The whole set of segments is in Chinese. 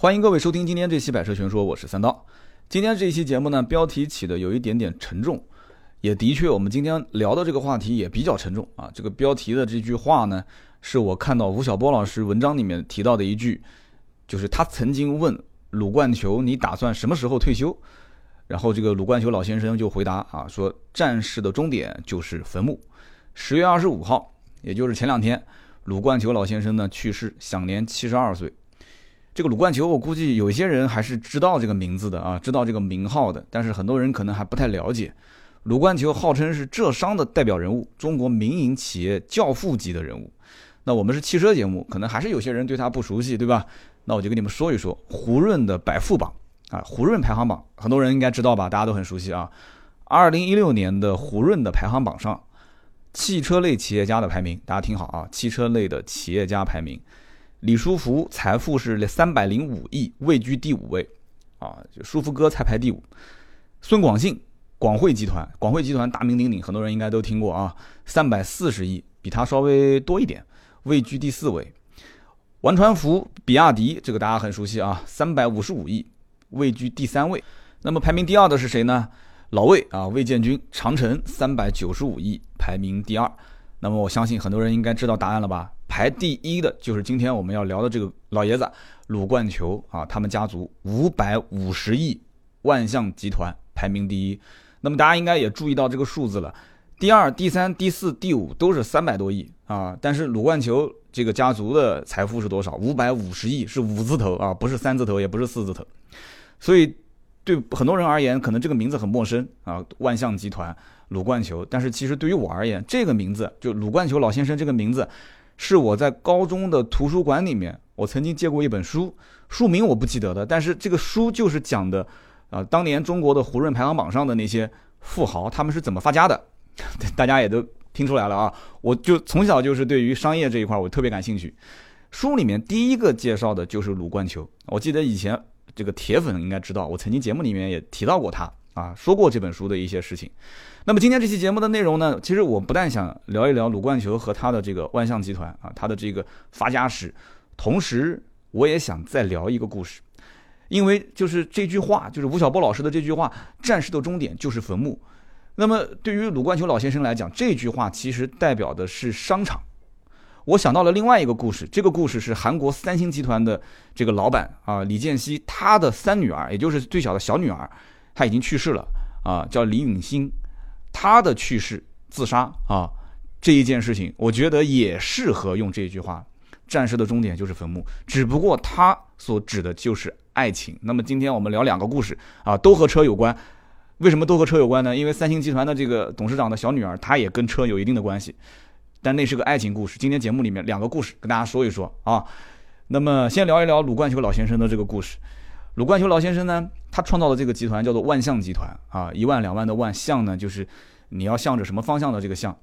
欢迎各位收听今天这期《百车全说》，我是三刀。今天这一期节目呢，标题起的有一点点沉重，也的确，我们今天聊的这个话题也比较沉重啊。这个标题的这句话呢，是我看到吴晓波老师文章里面提到的一句，就是他曾经问鲁冠球：“你打算什么时候退休？”然后这个鲁冠球老先生就回答啊，说：“战士的终点就是坟墓。”十月二十五号，也就是前两天，鲁冠球老先生呢去世，享年七十二岁。这个鲁冠球，我估计有些人还是知道这个名字的啊，知道这个名号的，但是很多人可能还不太了解。鲁冠球号称是浙商的代表人物，中国民营企业教父级的人物。那我们是汽车节目，可能还是有些人对他不熟悉，对吧？那我就跟你们说一说胡润的百富榜啊，胡润排行榜，很多人应该知道吧？大家都很熟悉啊。二零一六年的胡润的排行榜上，汽车类企业家的排名，大家听好啊，汽车类的企业家排名。李书福财富是三百零五亿，位居第五位，啊，就书福哥才排第五。孙广信，广汇集团，广汇集团大名鼎鼎，很多人应该都听过啊，三百四十亿，比他稍微多一点，位居第四位。王传福，比亚迪，这个大家很熟悉啊，三百五十五亿，位居第三位。那么排名第二的是谁呢？老魏啊，魏建军，长城，三百九十五亿，排名第二。那么我相信很多人应该知道答案了吧？排第一的就是今天我们要聊的这个老爷子鲁冠球啊，他们家族五百五十亿，万象集团排名第一。那么大家应该也注意到这个数字了，第二、第三、第四、第五都是三百多亿啊，但是鲁冠球这个家族的财富是多少？五百五十亿是五字头啊，不是三字头，也不是四字头。所以对很多人而言，可能这个名字很陌生啊，万象集团。鲁冠球，但是其实对于我而言，这个名字就鲁冠球老先生这个名字，是我在高中的图书馆里面，我曾经借过一本书，书名我不记得的，但是这个书就是讲的，啊，当年中国的胡润排行榜上的那些富豪他们是怎么发家的，大家也都听出来了啊，我就从小就是对于商业这一块我特别感兴趣，书里面第一个介绍的就是鲁冠球，我记得以前这个铁粉应该知道，我曾经节目里面也提到过他啊，说过这本书的一些事情。那么今天这期节目的内容呢，其实我不但想聊一聊鲁冠球和他的这个万象集团啊，他的这个发家史，同时我也想再聊一个故事，因为就是这句话，就是吴晓波老师的这句话，战士的终点就是坟墓。那么对于鲁冠球老先生来讲，这句话其实代表的是商场。我想到了另外一个故事，这个故事是韩国三星集团的这个老板啊李健熙，他的三女儿，也就是最小的小女儿，她已经去世了啊，叫李允欣。他的去世、自杀啊，这一件事情，我觉得也适合用这句话：“战士的终点就是坟墓。”只不过他所指的就是爱情。那么今天我们聊两个故事啊，都和车有关。为什么都和车有关呢？因为三星集团的这个董事长的小女儿，她也跟车有一定的关系。但那是个爱情故事。今天节目里面两个故事跟大家说一说啊。那么先聊一聊鲁冠球老先生的这个故事。鲁冠球老先生呢，他创造的这个集团叫做万象集团啊，一万两万的万象呢，就是你要向着什么方向的这个向。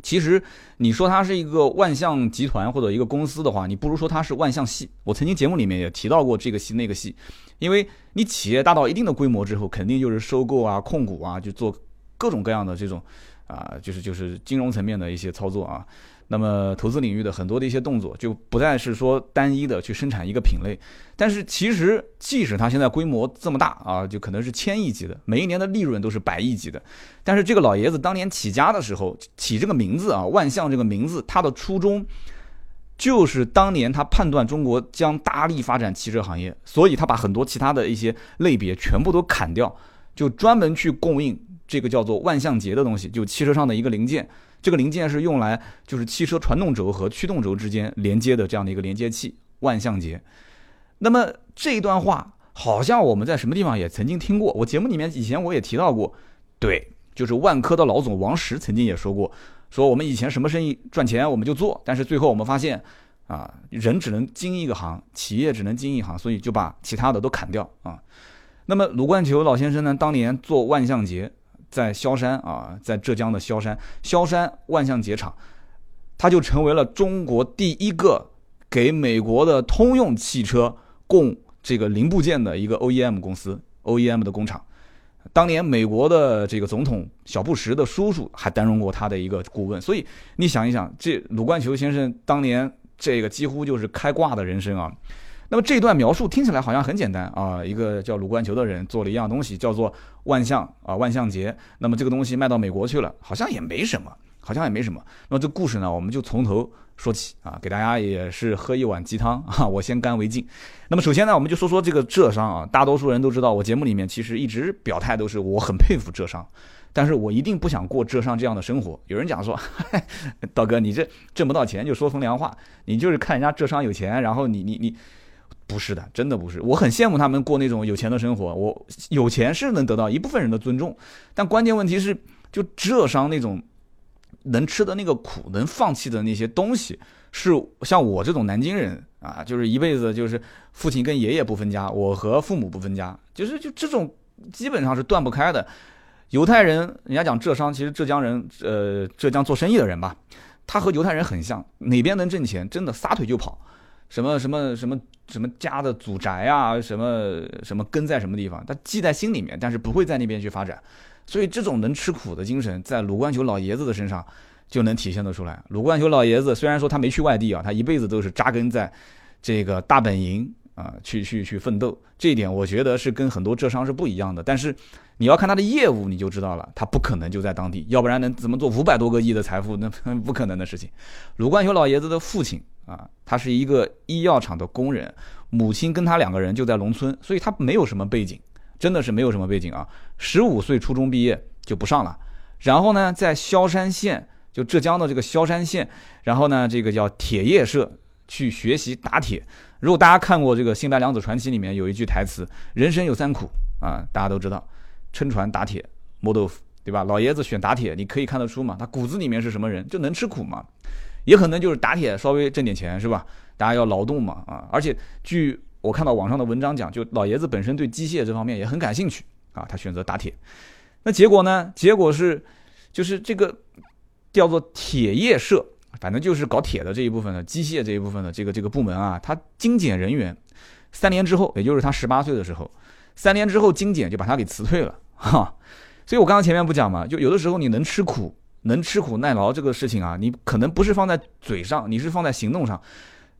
其实你说它是一个万象集团或者一个公司的话，你不如说它是万象系。我曾经节目里面也提到过这个系那个系，因为你企业大到一定的规模之后，肯定就是收购啊、控股啊，就做各种各样的这种啊，就是就是金融层面的一些操作啊。那么，投资领域的很多的一些动作，就不再是说单一的去生产一个品类。但是，其实即使它现在规模这么大啊，就可能是千亿级的，每一年的利润都是百亿级的。但是，这个老爷子当年起家的时候起这个名字啊，万象这个名字，他的初衷就是当年他判断中国将大力发展汽车行业，所以他把很多其他的一些类别全部都砍掉，就专门去供应这个叫做万象节的东西，就汽车上的一个零件。这个零件是用来就是汽车传动轴和驱动轴之间连接的这样的一个连接器，万向节。那么这一段话好像我们在什么地方也曾经听过，我节目里面以前我也提到过，对，就是万科的老总王石曾经也说过，说我们以前什么生意赚钱我们就做，但是最后我们发现啊，人只能经一个行，企业只能经一行，所以就把其他的都砍掉啊。那么鲁冠球老先生呢，当年做万向节。在萧山啊，在浙江的萧山，萧山万象节厂，它就成为了中国第一个给美国的通用汽车供这个零部件的一个 OEM 公司，OEM 的工厂。当年美国的这个总统小布什的叔叔还担任过他的一个顾问，所以你想一想，这鲁冠球先生当年这个几乎就是开挂的人生啊。那么这段描述听起来好像很简单啊，一个叫鲁冠球的人做了一样东西，叫做万象啊万象节。那么这个东西卖到美国去了，好像也没什么，好像也没什么。那么这故事呢，我们就从头说起啊，给大家也是喝一碗鸡汤 啊，我先干为敬。那么首先呢，我们就说说这个浙商啊，大多数人都知道，我节目里面其实一直表态都是我很佩服浙商。但是我一定不想过浙商这样的生活。有人讲说，道哥，你这挣不到钱就说风凉话，你就是看人家浙商有钱，然后你你你，不是的，真的不是。我很羡慕他们过那种有钱的生活。我有钱是能得到一部分人的尊重，但关键问题是，就浙商那种能吃的那个苦，能放弃的那些东西，是像我这种南京人啊，就是一辈子就是父亲跟爷爷不分家，我和父母不分家，就是就这种基本上是断不开的。犹太人，人家讲浙商，其实浙江人，呃，浙江做生意的人吧，他和犹太人很像，哪边能挣钱，真的撒腿就跑，什么什么什么什么家的祖宅啊，什么什么根在什么地方，他记在心里面，但是不会在那边去发展，所以这种能吃苦的精神，在鲁冠球老爷子的身上就能体现得出来。鲁冠球老爷子虽然说他没去外地啊，他一辈子都是扎根在这个大本营啊，去去去奋斗，这一点我觉得是跟很多浙商是不一样的，但是。你要看他的业务，你就知道了，他不可能就在当地，要不然能怎么做五百多个亿的财富？那 不可能的事情。鲁冠球老爷子的父亲啊，他是一个医药厂的工人，母亲跟他两个人就在农村，所以他没有什么背景，真的是没有什么背景啊。十五岁初中毕业就不上了，然后呢，在萧山县，就浙江的这个萧山县，然后呢，这个叫铁业社去学习打铁。如果大家看过这个《新白娘子传奇》里面有一句台词：“人生有三苦啊，大家都知道。”撑船打铁磨豆腐，对吧？老爷子选打铁，你可以看得出嘛，他骨子里面是什么人，就能吃苦嘛，也可能就是打铁稍微挣点钱，是吧？大家要劳动嘛，啊！而且据我看到网上的文章讲，就老爷子本身对机械这方面也很感兴趣啊，他选择打铁。那结果呢？结果是，就是这个叫做铁业社，反正就是搞铁的这一部分的机械这一部分的这个这个部门啊，他精简人员，三年之后，也就是他十八岁的时候。三年之后，精简就把他给辞退了，哈，所以我刚刚前面不讲嘛，就有的时候你能吃苦，能吃苦耐劳这个事情啊，你可能不是放在嘴上，你是放在行动上，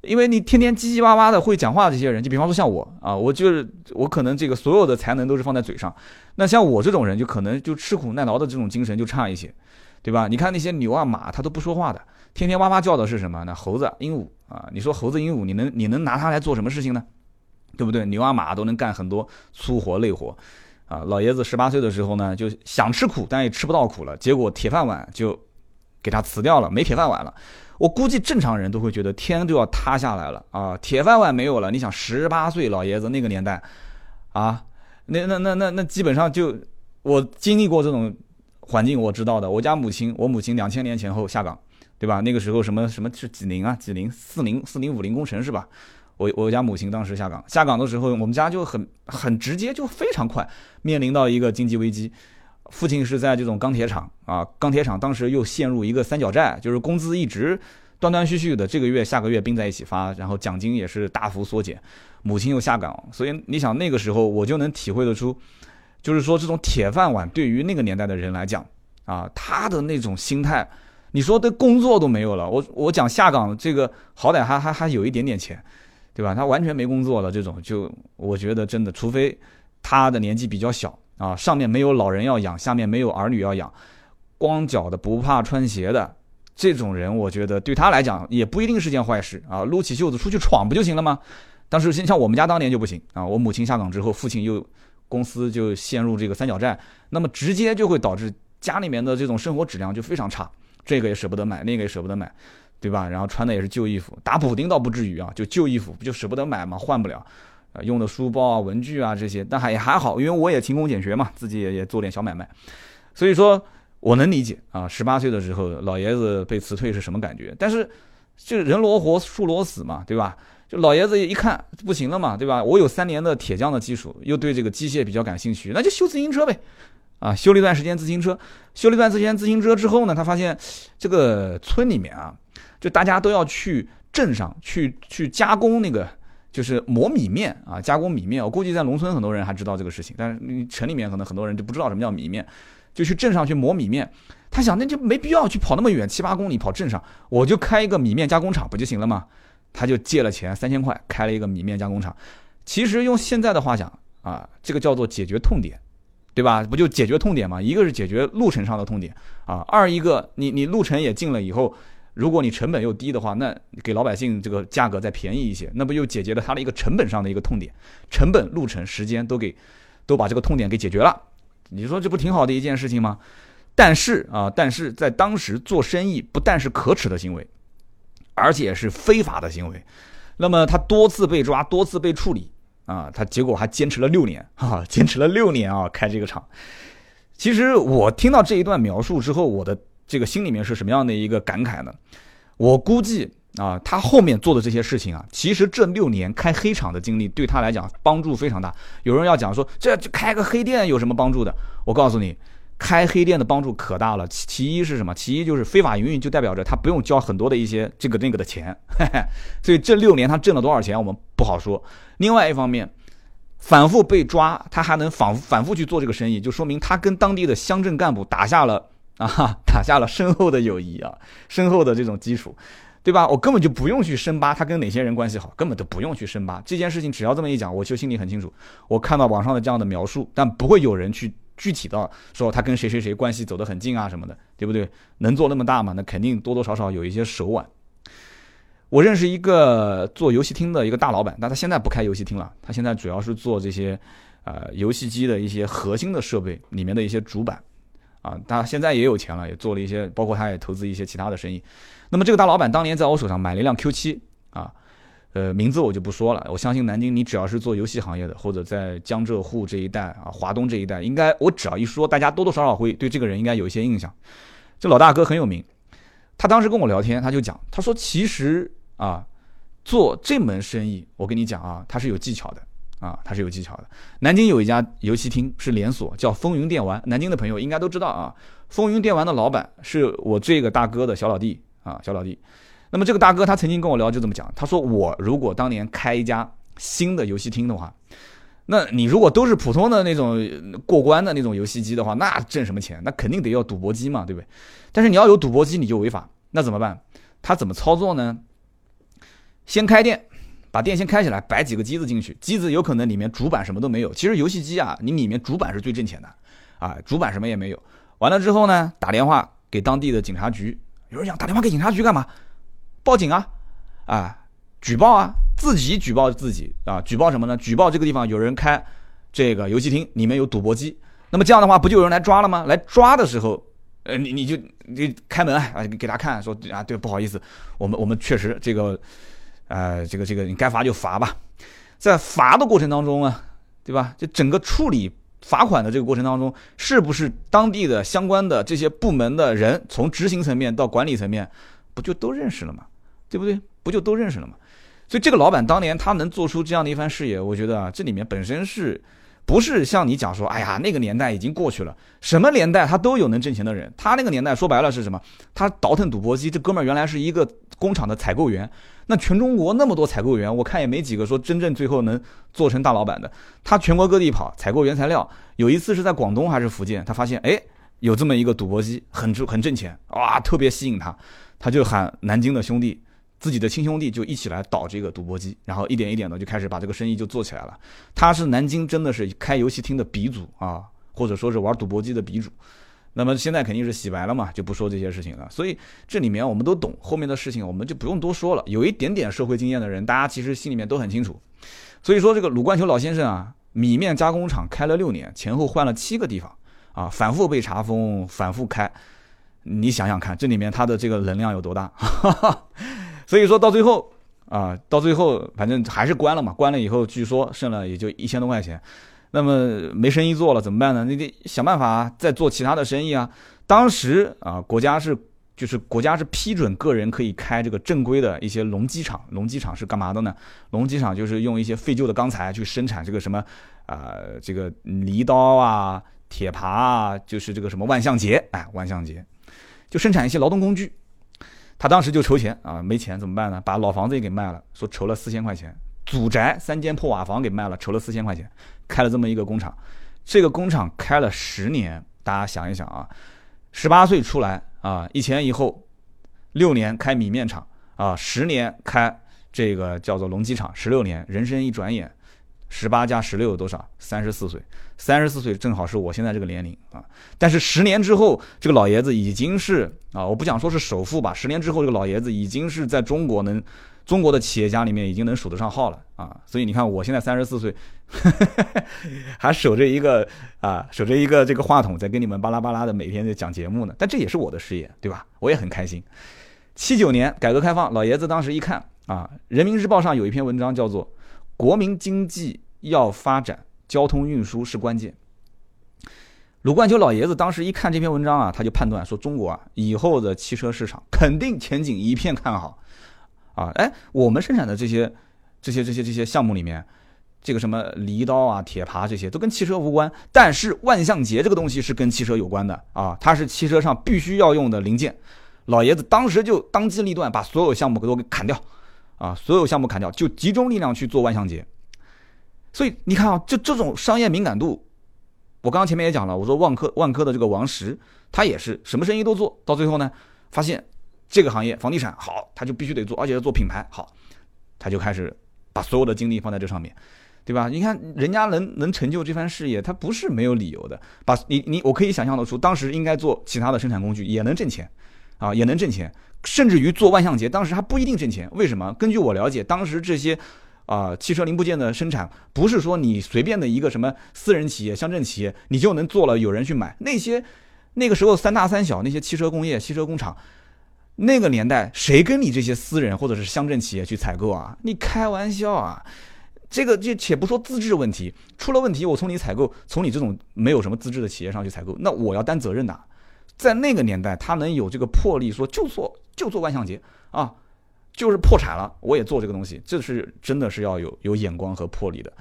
因为你天天叽叽哇哇的会讲话的这些人，就比方说像我啊，我就是我可能这个所有的才能都是放在嘴上，那像我这种人就可能就吃苦耐劳的这种精神就差一些，对吧？你看那些牛啊马，它都不说话的，天天哇哇叫的是什么？那猴子、鹦鹉啊，你说猴子、鹦鹉，你能你能拿它来做什么事情呢？对不对？牛啊马都能干很多粗活累活，啊，老爷子十八岁的时候呢，就想吃苦，但也吃不到苦了，结果铁饭碗就给他辞掉了，没铁饭碗了。我估计正常人都会觉得天都要塌下来了啊！铁饭碗没有了，你想十八岁老爷子那个年代，啊，那那那那那基本上就我经历过这种环境，我知道的。我家母亲，我母亲两千年前后下岗，对吧？那个时候什么什么是几零啊？几零四零四零五零工程是吧？我我家母亲当时下岗，下岗的时候，我们家就很很直接，就非常快面临到一个经济危机。父亲是在这种钢铁厂啊，钢铁厂当时又陷入一个三角债，就是工资一直断断续续的，这个月下个月并在一起发，然后奖金也是大幅缩减。母亲又下岗，所以你想那个时候我就能体会得出，就是说这种铁饭碗对于那个年代的人来讲啊，他的那种心态，你说的工作都没有了，我我讲下岗这个好歹还还还有一点点钱。对吧？他完全没工作了，这种就我觉得真的，除非他的年纪比较小啊，上面没有老人要养，下面没有儿女要养，光脚的不怕穿鞋的这种人，我觉得对他来讲也不一定是件坏事啊，撸起袖子出去闯不就行了吗？但是像我们家当年就不行啊，我母亲下岗之后，父亲又公司就陷入这个三角债，那么直接就会导致家里面的这种生活质量就非常差，这个也舍不得买，那个也舍不得买。对吧？然后穿的也是旧衣服，打补丁倒不至于啊，就旧衣服不就舍不得买嘛，换不了，呃，用的书包啊、文具啊这些，但还也还好，因为我也勤工俭学嘛，自己也也做点小买卖，所以说我能理解啊。十八岁的时候，老爷子被辞退是什么感觉？但是就人罗活，树罗死嘛，对吧？就老爷子一看不行了嘛，对吧？我有三年的铁匠的基础，又对这个机械比较感兴趣，那就修自行车呗，啊，修了一段时间自行车，修了一段时间自行车之后呢，他发现这个村里面啊。就大家都要去镇上去去加工那个，就是磨米面啊，加工米面。我估计在农村很多人还知道这个事情，但是城里面可能很多人就不知道什么叫米面，就去镇上去磨米面。他想，那就没必要去跑那么远，七八公里跑镇上，我就开一个米面加工厂不就行了吗？他就借了钱三千块开了一个米面加工厂。其实用现在的话讲啊，这个叫做解决痛点，对吧？不就解决痛点吗？一个是解决路程上的痛点啊，二一个你你路程也近了以后，如果你成本又低的话，那给老百姓这个价格再便宜一些，那不又解决了他的一个成本上的一个痛点？成本、路程、时间都给都把这个痛点给解决了。你说这不挺好的一件事情吗？但是啊，但是在当时做生意不但是可耻的行为，而且是非法的行为。那么他多次被抓，多次被处理啊，他结果还坚持了六年哈啊，坚持了六年啊，开这个厂。其实我听到这一段描述之后，我的这个心里面是什么样的一个感慨呢？我估计啊，他后面做的这些事情啊，其实这六年开黑厂的经历对他来讲帮助非常大。有人要讲说，这开个黑店有什么帮助的？我告诉你。开黑店的帮助可大了，其一是什么？其一就是非法营运，就代表着他不用交很多的一些这个那个的钱，所以这六年他挣了多少钱我们不好说。另外一方面，反复被抓，他还能反反复去做这个生意，就说明他跟当地的乡镇干部打下了啊，打下了深厚的友谊啊，深厚的这种基础，对吧？我根本就不用去深扒他跟哪些人关系好，根本都不用去深扒这件事情。只要这么一讲，我就心里很清楚。我看到网上的这样的描述，但不会有人去。具体到说，他跟谁谁谁关系走得很近啊什么的，对不对？能做那么大吗？那肯定多多少少有一些手腕。我认识一个做游戏厅的一个大老板，但他现在不开游戏厅了，他现在主要是做这些呃游戏机的一些核心的设备里面的一些主板啊。他现在也有钱了，也做了一些，包括他也投资一些其他的生意。那么这个大老板当年在我手上买了一辆 Q 七啊。呃，名字我就不说了。我相信南京，你只要是做游戏行业的，或者在江浙沪这一带啊，华东这一带，应该我只要一说，大家多多少少会对这个人应该有一些印象。这老大哥很有名，他当时跟我聊天，他就讲，他说其实啊，做这门生意，我跟你讲啊，他是有技巧的啊，他是有技巧的。南京有一家游戏厅是连锁，叫风云电玩，南京的朋友应该都知道啊。风云电玩的老板是我这个大哥的小老弟啊，小老弟。那么这个大哥他曾经跟我聊，就这么讲，他说我如果当年开一家新的游戏厅的话，那你如果都是普通的那种过关的那种游戏机的话，那挣什么钱？那肯定得要赌博机嘛，对不对？但是你要有赌博机，你就违法，那怎么办？他怎么操作呢？先开店，把店先开起来，摆几个机子进去，机子有可能里面主板什么都没有。其实游戏机啊，你里面主板是最挣钱的啊，主板什么也没有。完了之后呢，打电话给当地的警察局。有人讲打电话给警察局干嘛？报警啊，啊，举报啊，自己举报自己啊，举报什么呢？举报这个地方有人开这个游戏厅，里面有赌博机。那么这样的话，不就有人来抓了吗？来抓的时候，呃，你你就你开门啊，给他看，说啊，对，不好意思，我们我们确实这个，呃，这个这个你该罚就罚吧。在罚的过程当中啊，对吧？就整个处理罚款的这个过程当中，是不是当地的相关的这些部门的人，从执行层面到管理层面，不就都认识了吗？对不对？不就都认识了吗？所以这个老板当年他能做出这样的一番事业，我觉得啊，这里面本身是不是像你讲说，哎呀，那个年代已经过去了，什么年代他都有能挣钱的人。他那个年代说白了是什么？他倒腾赌博机，这哥们儿原来是一个工厂的采购员。那全中国那么多采购员，我看也没几个说真正最后能做成大老板的。他全国各地跑采购原材料，有一次是在广东还是福建，他发现哎有这么一个赌博机很挣很挣钱，哇，特别吸引他，他就喊南京的兄弟。自己的亲兄弟就一起来倒这个赌博机，然后一点一点的就开始把这个生意就做起来了。他是南京真的是开游戏厅的鼻祖啊，或者说是玩赌博机的鼻祖。那么现在肯定是洗白了嘛，就不说这些事情了。所以这里面我们都懂，后面的事情我们就不用多说了。有一点点社会经验的人，大家其实心里面都很清楚。所以说这个鲁冠球老先生啊，米面加工厂开了六年，前后换了七个地方啊，反复被查封，反复开。你想想看，这里面他的这个能量有多大？所以说到最后啊，到最后反正还是关了嘛。关了以后，据说剩了也就一千多块钱。那么没生意做了怎么办呢？你得想办法再做其他的生意啊。当时啊，国家是就是国家是批准个人可以开这个正规的一些农机厂。农机厂是干嘛的呢？农机厂就是用一些废旧的钢材去生产这个什么啊，这个犁刀啊、铁耙啊，就是这个什么万向节，哎，万向节就生产一些劳动工具。他当时就筹钱啊，没钱怎么办呢？把老房子也给卖了，说筹了四千块钱，祖宅三间破瓦房给卖了，筹了四千块钱，开了这么一个工厂。这个工厂开了十年，大家想一想啊，十八岁出来啊，一前一后，六年开米面厂啊，十年开这个叫做龙机厂十六年，人生一转眼，十八加十六多少？三十四岁，三十四岁正好是我现在这个年龄啊。但是十年之后，这个老爷子已经是啊，我不想说是首富吧，十年之后这个老爷子已经是在中国能。中国的企业家里面已经能数得上号了啊，所以你看我现在三十四岁，还守着一个啊，守着一个这个话筒在跟你们巴拉巴拉的每天在讲节目呢。但这也是我的事业，对吧？我也很开心。七九年改革开放，老爷子当时一看啊，《人民日报》上有一篇文章叫做“国民经济要发展，交通运输是关键”。鲁冠秋老爷子当时一看这篇文章啊，他就判断说，中国啊以后的汽车市场肯定前景一片看好。啊，哎，我们生产的这些、这些、这些、这些项目里面，这个什么犁刀啊、铁耙这些都跟汽车无关，但是万向节这个东西是跟汽车有关的啊，它是汽车上必须要用的零件。老爷子当时就当机立断，把所有项目都给砍掉，啊，所有项目砍掉，就集中力量去做万向节。所以你看啊，就这种商业敏感度，我刚刚前面也讲了，我说万科万科的这个王石，他也是什么生意都做到最后呢，发现。这个行业房地产好，他就必须得做，而且要做品牌好，他就开始把所有的精力放在这上面，对吧？你看人家能能成就这番事业，他不是没有理由的。把你你我可以想象得出，当时应该做其他的生产工具也能挣钱，啊，也能挣钱，甚至于做万向节，当时还不一定挣钱。为什么？根据我了解，当时这些啊汽车零部件的生产，不是说你随便的一个什么私人企业、乡镇企业，你就能做了有人去买。那些那个时候三大三小那些汽车工业、汽车工厂。那个年代，谁跟你这些私人或者是乡镇企业去采购啊？你开玩笑啊！这个就且不说资质问题，出了问题，我从你采购，从你这种没有什么资质的企业上去采购，那我要担责任的。在那个年代，他能有这个魄力，说就做就做万向节啊，就是破产了，我也做这个东西，这是真的是要有有眼光和魄力的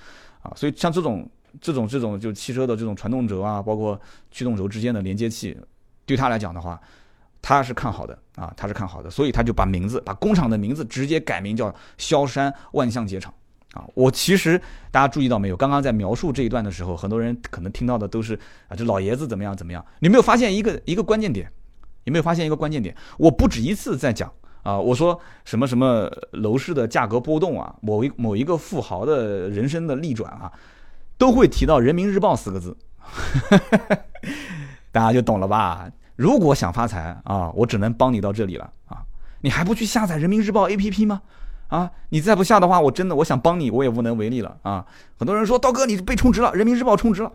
啊。所以像这种这种这种就汽车的这种传动轴啊，包括驱动轴之间的连接器，对他来讲的话。他是看好的啊，他是看好的，所以他就把名字，把工厂的名字直接改名叫萧山万象节厂啊。我其实大家注意到没有？刚刚在描述这一段的时候，很多人可能听到的都是啊，这老爷子怎么样怎么样？你没有发现一个一个关键点？有没有发现一个关键点？我不止一次在讲啊，我说什么什么楼市的价格波动啊，某一某一个富豪的人生的逆转啊，都会提到人民日报四个字，大家就懂了吧？如果想发财啊，我只能帮你到这里了啊！你还不去下载人民日报 APP 吗？啊，你再不下的话，我真的我想帮你，我也无能为力了啊！很多人说刀哥你被充值了，人民日报充值了，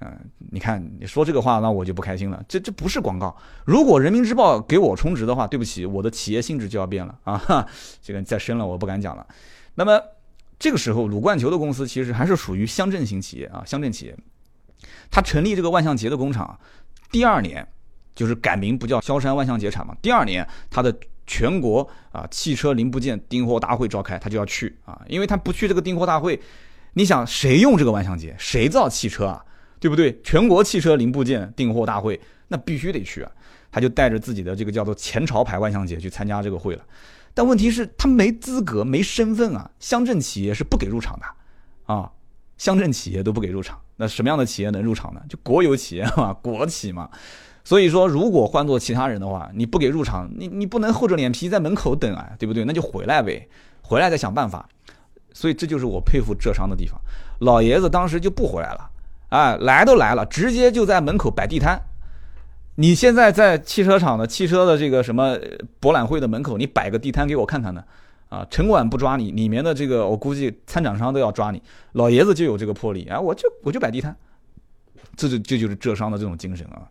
嗯，你看你说这个话，那我就不开心了。这这不是广告。如果人民日报给我充值的话，对不起，我的企业性质就要变了啊！这个再深了我不敢讲了。那么这个时候，鲁冠球的公司其实还是属于乡镇型企业啊，乡镇企业。他成立这个万象节的工厂，第二年。就是改名不叫萧山万象节厂嘛。第二年，他的全国啊汽车零部件订货大会召开，他就要去啊，因为他不去这个订货大会，你想谁用这个万向节，谁造汽车啊，对不对？全国汽车零部件订货大会，那必须得去啊。他就带着自己的这个叫做前朝牌万向节去参加这个会了。但问题是，他没资格，没身份啊。乡镇企业是不给入场的啊，乡镇企业都不给入场。那什么样的企业能入场呢？就国有企业嘛，国企嘛。所以说，如果换做其他人的话，你不给入场，你你不能厚着脸皮在门口等啊，对不对？那就回来呗，回来再想办法。所以这就是我佩服浙商的地方。老爷子当时就不回来了，啊，来都来了，直接就在门口摆地摊。你现在在汽车厂的汽车的这个什么博览会的门口，你摆个地摊给我看看呢？啊，城管不抓你，里面的这个我估计参展商都要抓你。老爷子就有这个魄力啊，我就我就摆地摊，这就这就是浙商的这种精神啊。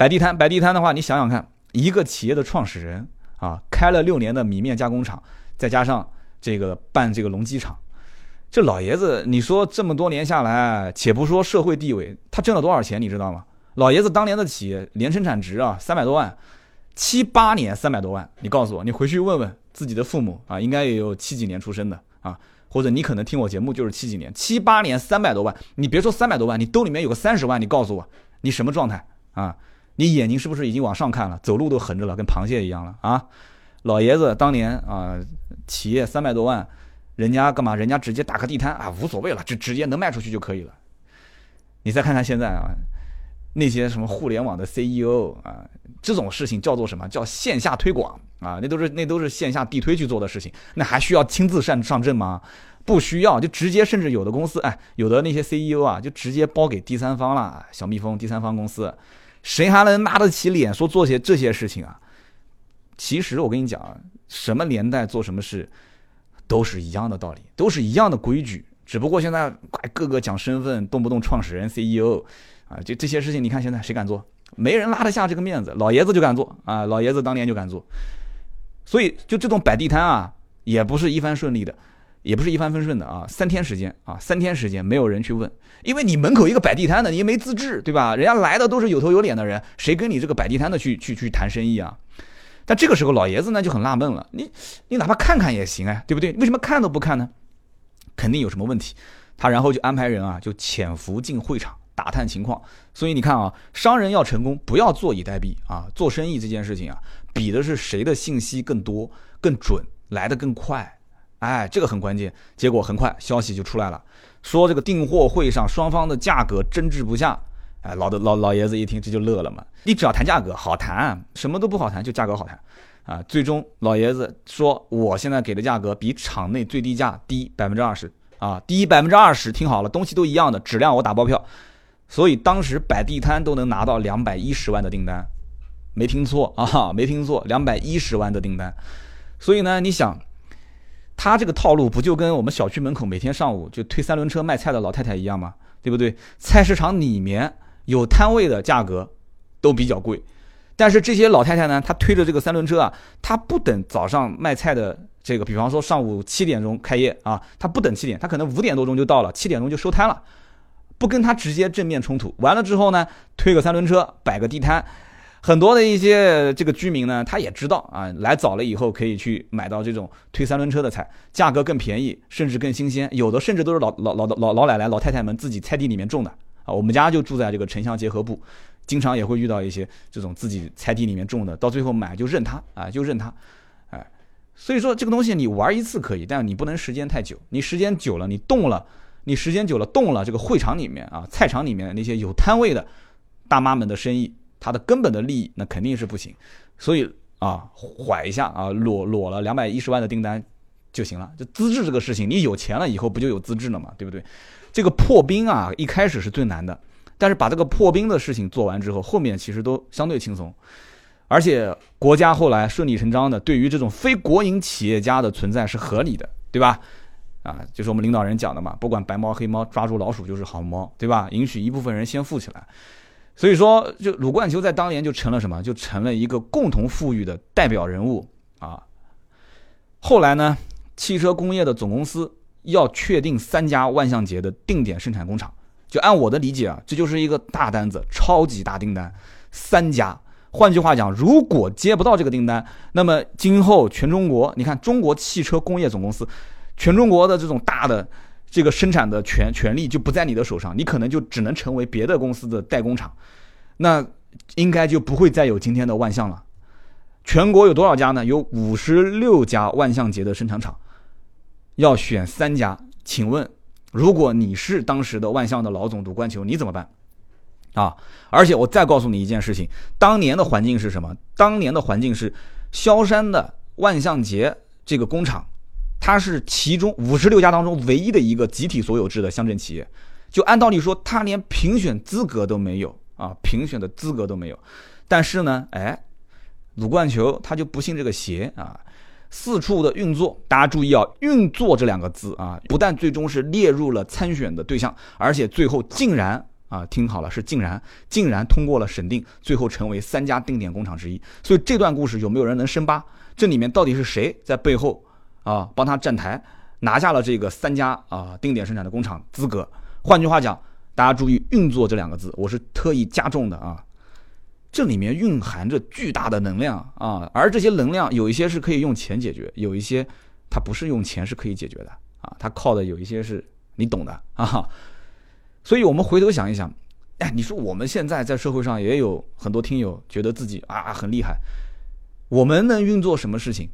摆地摊，摆地摊的话，你想想看，一个企业的创始人啊，开了六年的米面加工厂，再加上这个办这个农机厂，这老爷子，你说这么多年下来，且不说社会地位，他挣了多少钱，你知道吗？老爷子当年的企业年生产值啊，三百多万，七八年三百多万，你告诉我，你回去问问自己的父母啊，应该也有七几年出生的啊，或者你可能听我节目就是七几年，七八年三百多万，你别说三百多万，你兜里面有个三十万，你告诉我，你什么状态啊？你眼睛是不是已经往上看了？走路都横着了，跟螃蟹一样了啊！老爷子当年啊，企业三百多万，人家干嘛？人家直接打个地摊啊，无所谓了，就直接能卖出去就可以了。你再看看现在啊，那些什么互联网的 CEO 啊，这种事情叫做什么叫线下推广啊？那都是那都是线下地推去做的事情，那还需要亲自上上阵吗？不需要，就直接，甚至有的公司，哎，有的那些 CEO 啊，就直接包给第三方了，小蜜蜂第三方公司，谁还能拉得起脸说做些这些事情啊？其实我跟你讲，什么年代做什么事，都是一样的道理，都是一样的规矩，只不过现在怪个个讲身份，动不动创始人 CEO。啊，就这些事情，你看现在谁敢做？没人拉得下这个面子，老爷子就敢做啊！老爷子当年就敢做，所以就这种摆地摊啊，也不是一帆顺利的，也不是一帆风顺的啊。三天时间啊，三天时间没有人去问，因为你门口一个摆地摊的，你没资质，对吧？人家来的都是有头有脸的人，谁跟你这个摆地摊的去去去谈生意啊？但这个时候老爷子呢就很纳闷了，你你哪怕看看也行哎，对不对？为什么看都不看呢？肯定有什么问题。他然后就安排人啊，就潜伏进会场。打探情况，所以你看啊，商人要成功，不要坐以待毙啊！做生意这件事情啊，比的是谁的信息更多、更准，来的更快。哎，这个很关键。结果很快消息就出来了，说这个订货会上双方的价格争执不下。哎，老的老老爷子一听这就乐了嘛，你只要谈价格好谈，什么都不好谈，就价格好谈啊。最终老爷子说，我现在给的价格比场内最低价低百分之二十啊，低百分之二十。听好了，东西都一样的，质量我打包票。所以当时摆地摊都能拿到两百一十万的订单，没听错啊，没听错，两百一十万的订单。所以呢，你想，他这个套路不就跟我们小区门口每天上午就推三轮车卖菜的老太太一样吗？对不对？菜市场里面有摊位的价格都比较贵，但是这些老太太呢，她推着这个三轮车啊，她不等早上卖菜的这个，比方说上午七点钟开业啊，她不等七点，她可能五点多钟就到了，七点钟就收摊了。不跟他直接正面冲突，完了之后呢，推个三轮车，摆个地摊，很多的一些这个居民呢，他也知道啊，来早了以后可以去买到这种推三轮车的菜，价格更便宜，甚至更新鲜，有的甚至都是老老老老老奶奶、老太太们自己菜地里面种的啊。我们家就住在这个城乡结合部，经常也会遇到一些这种自己菜地里面种的，到最后买就认他啊，就认他，哎，所以说这个东西你玩一次可以，但你不能时间太久，你时间久了你动了。你时间久了动了，这个会场里面啊，菜场里面那些有摊位的大妈们的生意，它的根本的利益那肯定是不行，所以啊，缓一下啊，裸裸了两百一十万的订单就行了。就资质这个事情，你有钱了以后不就有资质了嘛，对不对？这个破冰啊，一开始是最难的，但是把这个破冰的事情做完之后，后面其实都相对轻松，而且国家后来顺理成章的对于这种非国营企业家的存在是合理的，对吧？啊，就是我们领导人讲的嘛，不管白猫黑猫，抓住老鼠就是好猫，对吧？允许一部分人先富起来，所以说，就鲁冠球在当年就成了什么？就成了一个共同富裕的代表人物啊。后来呢，汽车工业的总公司要确定三家万向节的定点生产工厂，就按我的理解啊，这就是一个大单子，超级大订单，三家。换句话讲，如果接不到这个订单，那么今后全中国，你看中国汽车工业总公司。全中国的这种大的这个生产的权权利就不在你的手上，你可能就只能成为别的公司的代工厂，那应该就不会再有今天的万象了。全国有多少家呢？有五十六家万象节的生产厂，要选三家。请问，如果你是当时的万象的老总赌冠球，你怎么办？啊！而且我再告诉你一件事情，当年的环境是什么？当年的环境是萧山的万象节这个工厂。它是其中五十六家当中唯一的一个集体所有制的乡镇企业，就按道理说，它连评选资格都没有啊，评选的资格都没有。但是呢，哎，鲁冠球他就不信这个邪啊，四处的运作。大家注意啊，运作这两个字啊，不但最终是列入了参选的对象，而且最后竟然啊，听好了，是竟然竟然通过了审定，最后成为三家定点工厂之一。所以这段故事有没有人能深扒？这里面到底是谁在背后？啊，帮他站台，拿下了这个三家啊定点生产的工厂资格。换句话讲，大家注意“运作”这两个字，我是特意加重的啊。这里面蕴含着巨大的能量啊，而这些能量有一些是可以用钱解决，有一些它不是用钱是可以解决的啊。它靠的有一些是你懂的啊。所以我们回头想一想，哎，你说我们现在在社会上也有很多听友觉得自己啊很厉害，我们能运作什么事情？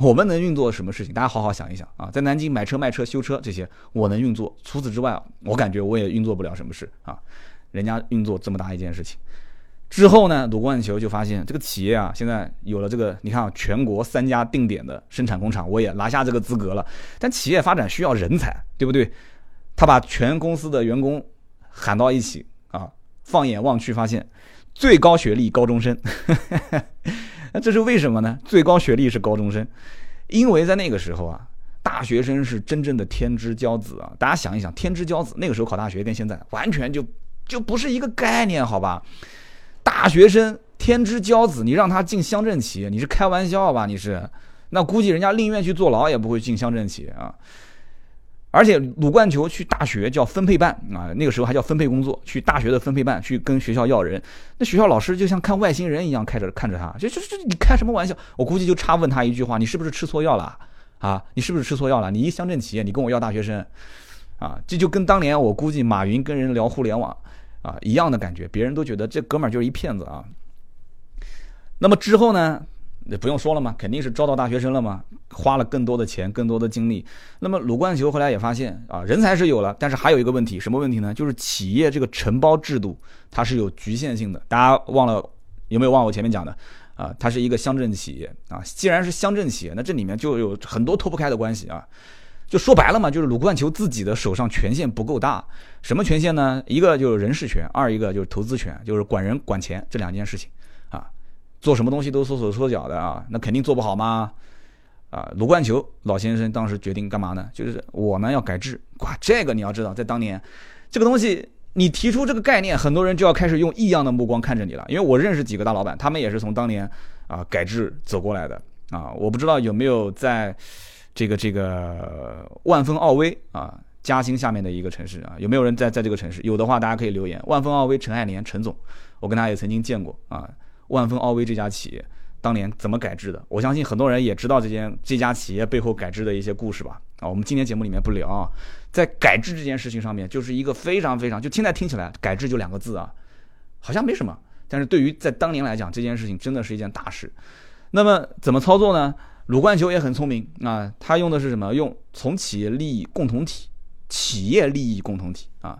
我们能运作什么事情？大家好好想一想啊！在南京买车、卖车、修车这些，我能运作。除此之外，我感觉我也运作不了什么事啊。人家运作这么大一件事情。之后呢，鲁冠球就发现这个企业啊，现在有了这个，你看啊，全国三家定点的生产工厂，我也拿下这个资格了。但企业发展需要人才，对不对？他把全公司的员工喊到一起啊，放眼望去，发现最高学历高中生。那这是为什么呢？最高学历是高中生，因为在那个时候啊，大学生是真正的天之骄子啊。大家想一想，天之骄子，那个时候考大学跟现在完全就就不是一个概念，好吧？大学生天之骄子，你让他进乡镇企业，你是开玩笑吧？你是，那估计人家宁愿去坐牢也不会进乡镇企业啊。而且鲁冠球去大学叫分配办啊，那个时候还叫分配工作，去大学的分配办去跟学校要人，那学校老师就像看外星人一样开着看着他，就就就你开什么玩笑？我估计就差问他一句话：你是不是吃错药了啊？你是不是吃错药了？你一乡镇企业，你跟我要大学生啊？这就跟当年我估计马云跟人聊互联网。啊，一样的感觉，别人都觉得这哥们儿就是一骗子啊。那么之后呢，那不用说了嘛，肯定是招到大学生了嘛，花了更多的钱，更多的精力。那么鲁冠球后来也发现啊，人才是有了，但是还有一个问题，什么问题呢？就是企业这个承包制度它是有局限性的。大家忘了有没有忘我前面讲的啊？它是一个乡镇企业啊，既然是乡镇企业，那这里面就有很多脱不开的关系啊。就说白了嘛，就是鲁冠球自己的手上权限不够大。什么权限呢？一个就是人事权，二一个就是投资权，就是管人管钱这两件事情。做什么东西都缩手缩脚的啊，那肯定做不好嘛。啊，鲁冠球老先生当时决定干嘛呢？就是我呢要改制。哇，这个你要知道，在当年，这个东西你提出这个概念，很多人就要开始用异样的目光看着你了。因为我认识几个大老板，他们也是从当年啊改制走过来的啊。我不知道有没有在。这个这个万丰奥威啊，嘉兴下面的一个城市啊，有没有人在在这个城市？有的话，大家可以留言。万丰奥威陈爱莲陈总，我跟他也曾经见过啊。万丰奥威这家企业当年怎么改制的？我相信很多人也知道这件这家企业背后改制的一些故事吧？啊，我们今天节目里面不聊啊。在改制这件事情上面，就是一个非常非常，就现在听起来改制就两个字啊，好像没什么。但是对于在当年来讲，这件事情真的是一件大事。那么怎么操作呢？鲁冠球也很聪明啊，他用的是什么？用从企业利益共同体、企业利益共同体啊，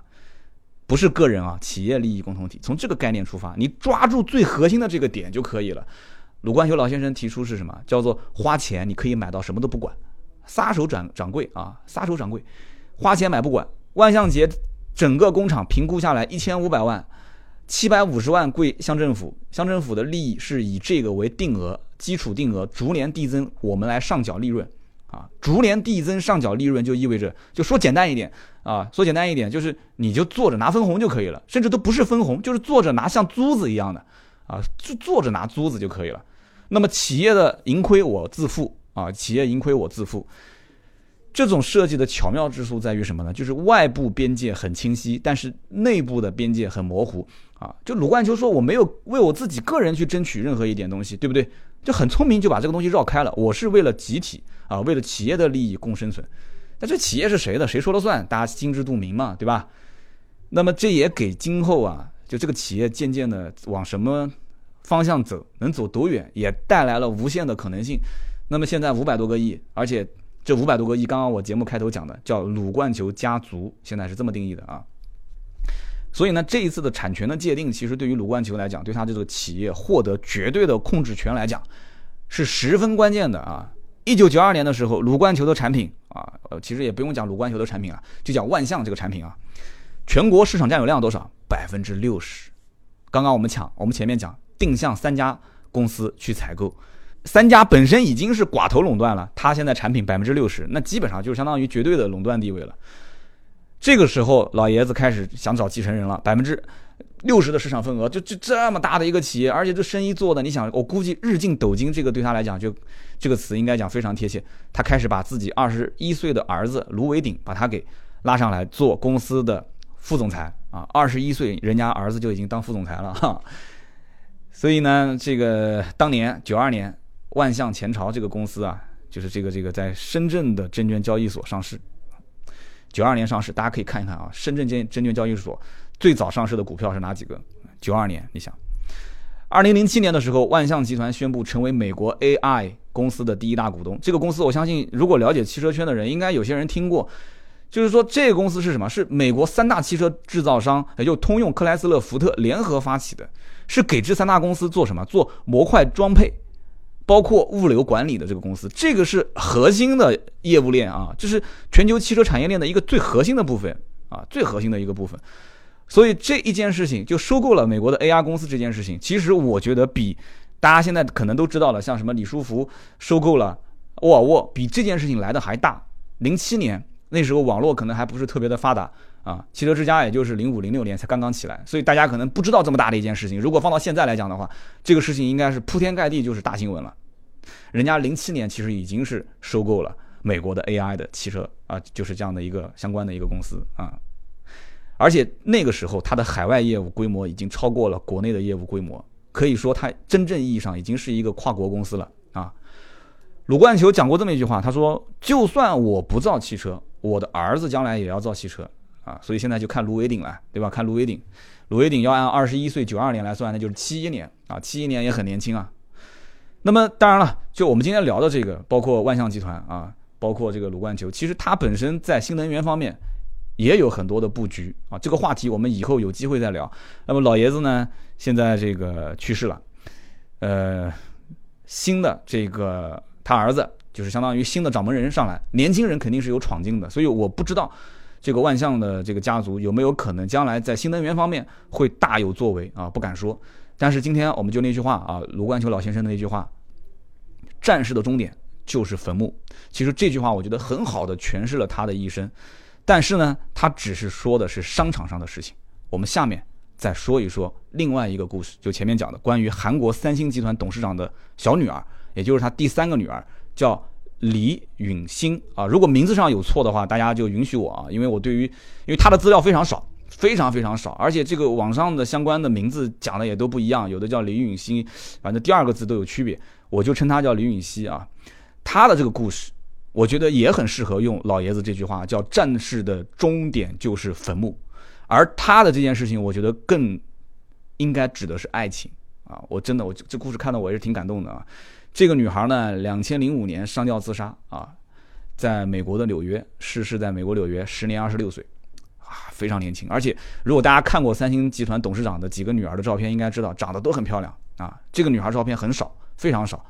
不是个人啊，企业利益共同体。从这个概念出发，你抓住最核心的这个点就可以了。鲁冠球老先生提出是什么？叫做花钱你可以买到什么都不管，撒手掌掌柜啊，撒手掌柜，花钱买不管。万象节整个工厂评估下来一千五百万。七百五十万归乡政府，乡政府的利益是以这个为定额，基础定额，逐年递增，我们来上缴利润，啊，逐年递增上缴利润就意味着，就说简单一点啊，说简单一点就是你就坐着拿分红就可以了，甚至都不是分红，就是坐着拿像租子一样的，啊，就坐着拿租子就可以了。那么企业的盈亏我自负啊，企业盈亏我自负。这种设计的巧妙之处在于什么呢？就是外部边界很清晰，但是内部的边界很模糊啊。就鲁冠球说，我没有为我自己个人去争取任何一点东西，对不对？就很聪明，就把这个东西绕开了。我是为了集体啊，为了企业的利益共生存。那这企业是谁的？谁说了算？大家心知肚明嘛，对吧？那么这也给今后啊，就这个企业渐渐的往什么方向走，能走多远，也带来了无限的可能性。那么现在五百多个亿，而且。这五百多个亿，刚刚我节目开头讲的叫鲁冠球家族，现在是这么定义的啊。所以呢，这一次的产权的界定，其实对于鲁冠球来讲，对他这个企业获得绝对的控制权来讲，是十分关键的啊。一九九二年的时候，鲁冠球的产品啊，呃，其实也不用讲鲁冠球的产品啊，就讲万象这个产品啊，全国市场占有量多少？百分之六十。刚刚我们抢，我们前面讲定向三家公司去采购。三家本身已经是寡头垄断了，他现在产品百分之六十，那基本上就相当于绝对的垄断地位了。这个时候，老爷子开始想找继承人了，百分之六十的市场份额，就就这么大的一个企业，而且这生意做的，你想，我估计日进斗金，这个对他来讲，就这个词应该讲非常贴切。他开始把自己二十一岁的儿子卢伟鼎，把他给拉上来做公司的副总裁啊，二十一岁，人家儿子就已经当副总裁了哈。所以呢，这个当年九二年。万象前朝这个公司啊，就是这个这个在深圳的证券交易所上市，九二年上市，大家可以看一看啊。深圳证证券交易所最早上市的股票是哪几个？九二年，你想，二零零七年的时候，万象集团宣布成为美国 AI 公司的第一大股东。这个公司，我相信如果了解汽车圈的人，应该有些人听过。就是说这个公司是什么？是美国三大汽车制造商，也就通用、克莱斯勒、福特联合发起的，是给这三大公司做什么？做模块装配，包括物流管理的这个公司，这个是核心的业务链啊，这是全球汽车产业链的一个最核心的部分啊，最核心的一个部分。所以这一件事情就收购了美国的 AR 公司这件事情，其实我觉得比大家现在可能都知道了，像什么李书福收购了沃尔沃，比这件事情来的还大。零七年那时候网络可能还不是特别的发达啊，汽车之家也就是零五零六年才刚刚起来，所以大家可能不知道这么大的一件事情。如果放到现在来讲的话，这个事情应该是铺天盖地就是大新闻了。人家零七年其实已经是收购了美国的 AI 的汽车啊，就是这样的一个相关的一个公司啊。而且那个时候，它的海外业务规模已经超过了国内的业务规模，可以说它真正意义上已经是一个跨国公司了啊。鲁冠球讲过这么一句话，他说：“就算我不造汽车，我的儿子将来也要造汽车啊。”所以现在就看卢伟鼎了，对吧？看卢伟鼎，卢伟鼎要按二十一岁九二年来算，那就是七一年啊，七一年也很年轻啊。那么当然了，就我们今天聊的这个，包括万象集团啊，包括这个鲁冠球，其实它本身在新能源方面。也有很多的布局啊，这个话题我们以后有机会再聊。那么老爷子呢，现在这个去世了，呃，新的这个他儿子就是相当于新的掌门人上来，年轻人肯定是有闯劲的，所以我不知道这个万象的这个家族有没有可能将来在新能源方面会大有作为啊，不敢说。但是今天我们就那句话啊，卢冠球老先生的那句话：战士的终点就是坟墓。其实这句话我觉得很好的诠释了他的一生。但是呢，他只是说的是商场上的事情。我们下面再说一说另外一个故事，就前面讲的关于韩国三星集团董事长的小女儿，也就是他第三个女儿，叫李允欣啊。如果名字上有错的话，大家就允许我啊，因为我对于因为他的资料非常少，非常非常少，而且这个网上的相关的名字讲的也都不一样，有的叫李允欣，反正第二个字都有区别，我就称他叫李允熙啊。他的这个故事。我觉得也很适合用老爷子这句话，叫“战士的终点就是坟墓”，而他的这件事情，我觉得更应该指的是爱情啊！我真的，我这故事看的我也是挺感动的啊。这个女孩呢，两千零五年上吊自杀啊，在美国的纽约逝世，在美国纽约，时年二十六岁啊，非常年轻。而且，如果大家看过三星集团董事长的几个女儿的照片，应该知道长得都很漂亮啊。这个女孩照片很少，非常少。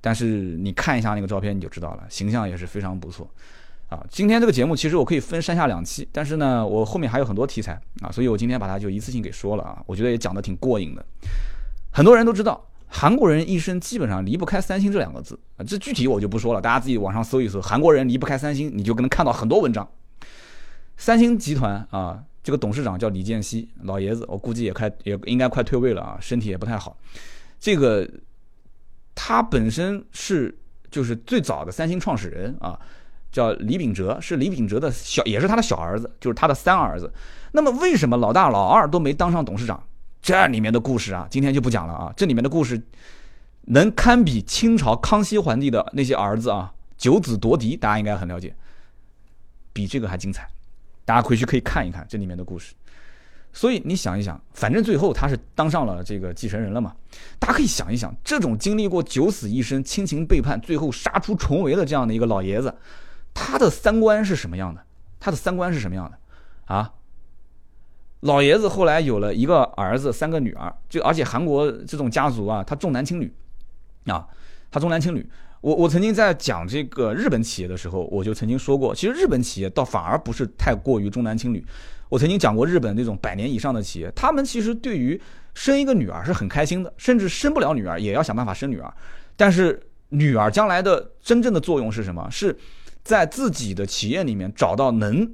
但是你看一下那个照片，你就知道了，形象也是非常不错，啊，今天这个节目其实我可以分上下两期，但是呢，我后面还有很多题材啊，所以我今天把它就一次性给说了啊，我觉得也讲的挺过瘾的。很多人都知道，韩国人一生基本上离不开三星这两个字啊，这具体我就不说了，大家自己网上搜一搜，韩国人离不开三星，你就能看到很多文章。三星集团啊，这个董事长叫李健熙老爷子，我估计也快也应该快退位了啊，身体也不太好，这个。他本身是就是最早的三星创始人啊，叫李秉哲，是李秉哲的小，也是他的小儿子，就是他的三儿子。那么为什么老大老二都没当上董事长？这里面的故事啊，今天就不讲了啊。这里面的故事能堪比清朝康熙皇帝的那些儿子啊，九子夺嫡，大家应该很了解，比这个还精彩。大家回去可以看一看这里面的故事。所以你想一想，反正最后他是当上了这个继承人了嘛？大家可以想一想，这种经历过九死一生、亲情背叛、最后杀出重围的这样的一个老爷子，他的三观是什么样的？他的三观是什么样的？啊？老爷子后来有了一个儿子，三个女儿，就而且韩国这种家族啊，他重男轻女，啊，他重男轻女。我我曾经在讲这个日本企业的时候，我就曾经说过，其实日本企业倒反而不是太过于重男轻女。我曾经讲过，日本那种百年以上的企业，他们其实对于生一个女儿是很开心的，甚至生不了女儿也要想办法生女儿。但是女儿将来的真正的作用是什么？是在自己的企业里面找到能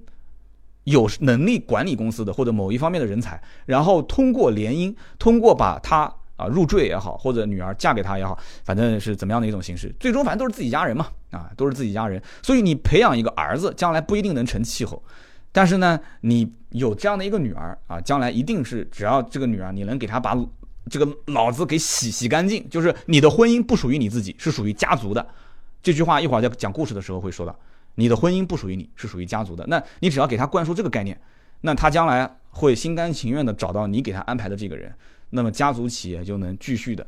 有能力管理公司的或者某一方面的人才，然后通过联姻，通过把他啊入赘也好，或者女儿嫁给他也好，反正是怎么样的一种形式，最终反正都是自己家人嘛，啊，都是自己家人。所以你培养一个儿子，将来不一定能成气候。但是呢，你有这样的一个女儿啊，将来一定是只要这个女儿你能给她把这个脑子给洗洗干净，就是你的婚姻不属于你自己，是属于家族的。这句话一会儿在讲故事的时候会说到，你的婚姻不属于你，是属于家族的。那你只要给他灌输这个概念，那他将来会心甘情愿的找到你给他安排的这个人，那么家族企业就能继续的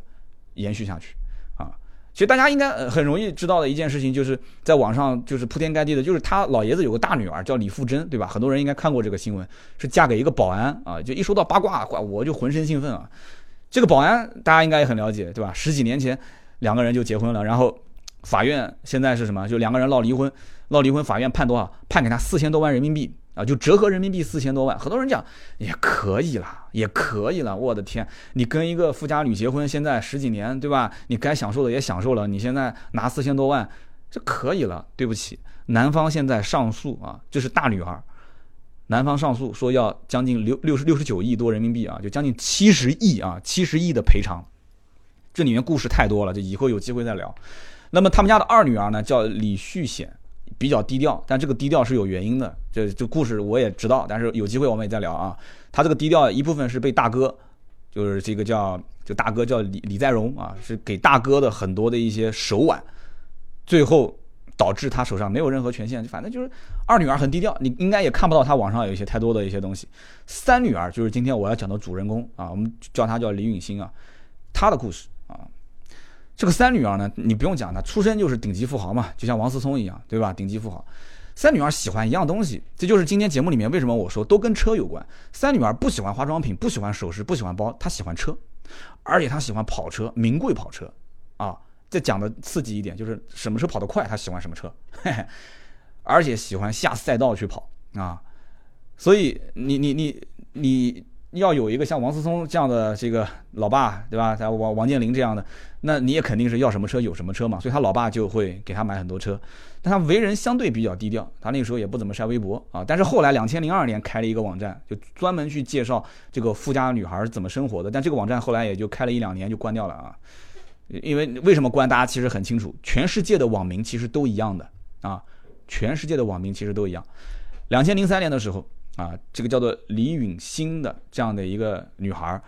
延续下去啊。其实大家应该很容易知道的一件事情，就是在网上就是铺天盖地的，就是他老爷子有个大女儿叫李富真，对吧？很多人应该看过这个新闻，是嫁给一个保安啊。就一说到八卦，我就浑身兴奋啊。这个保安大家应该也很了解，对吧？十几年前两个人就结婚了，然后法院现在是什么？就两个人闹离婚，闹离婚，法院判多少？判给他四千多万人民币。啊，就折合人民币四千多万，很多人讲也可以了，也可以了。我的天，你跟一个富家女结婚，现在十几年，对吧？你该享受的也享受了，你现在拿四千多万，这可以了。对不起，男方现在上诉啊，这是大女儿，男方上诉说要将近六六十六十九亿多人民币啊，就将近七十亿啊，七十亿的赔偿。这里面故事太多了，就以后有机会再聊。那么他们家的二女儿呢，叫李旭显。比较低调，但这个低调是有原因的。这这故事我也知道，但是有机会我们也再聊啊。他这个低调一部分是被大哥，就是这个叫就大哥叫李李在镕啊，是给大哥的很多的一些手腕，最后导致他手上没有任何权限。反正就是二女儿很低调，你应该也看不到他网上有一些太多的一些东西。三女儿就是今天我要讲的主人公啊，我们叫她叫李允欣啊，她的故事。这个三女儿呢，你不用讲，她出身就是顶级富豪嘛，就像王思聪一样，对吧？顶级富豪。三女儿喜欢一样东西，这就是今天节目里面为什么我说都跟车有关。三女儿不喜欢化妆品，不喜欢首饰，不喜欢包，她喜欢车，而且她喜欢跑车，名贵跑车啊。再讲的刺激一点，就是什么车跑得快，她喜欢什么车，嘿嘿，而且喜欢下赛道去跑啊。所以你你你你。要有一个像王思聪这样的这个老爸，对吧？像王王健林这样的，那你也肯定是要什么车有什么车嘛。所以他老爸就会给他买很多车，但他为人相对比较低调，他那个时候也不怎么晒微博啊。但是后来两千零二年开了一个网站，就专门去介绍这个富家女孩怎么生活的。但这个网站后来也就开了一两年就关掉了啊。因为为什么关？大家其实很清楚，全世界的网民其实都一样的啊，全世界的网民其实都一样。两千零三年的时候。啊，这个叫做李允欣的这样的一个女孩，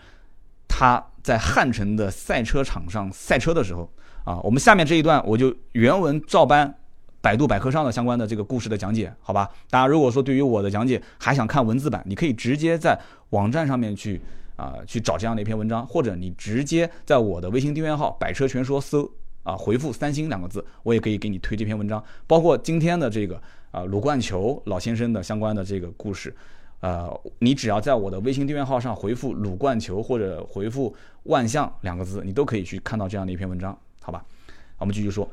她在汉城的赛车场上赛车的时候，啊，我们下面这一段我就原文照搬百度百科上的相关的这个故事的讲解，好吧？大家如果说对于我的讲解还想看文字版，你可以直接在网站上面去啊去找这样的一篇文章，或者你直接在我的微信订阅号“百车全说”搜啊回复“三星”两个字，我也可以给你推这篇文章，包括今天的这个。啊，鲁冠球老先生的相关的这个故事，呃，你只要在我的微信订阅号上回复“鲁冠球”或者回复“万象”两个字，你都可以去看到这样的一篇文章，好吧？我们继续说，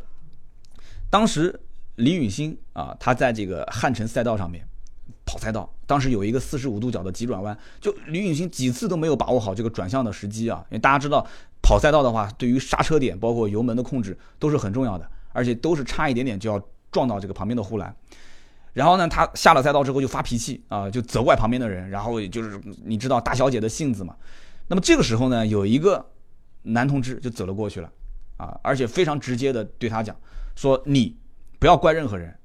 当时李允欣啊，他在这个汉城赛道上面跑赛道，当时有一个四十五度角的急转弯，就李允欣几次都没有把握好这个转向的时机啊，因为大家知道跑赛道的话，对于刹车点包括油门的控制都是很重要的，而且都是差一点点就要撞到这个旁边的护栏。然后呢，他下了赛道之后就发脾气啊，就责怪旁边的人，然后就是你知道大小姐的性子嘛。那么这个时候呢，有一个男同志就走了过去了，啊，而且非常直接的对他讲说：“你不要怪任何人，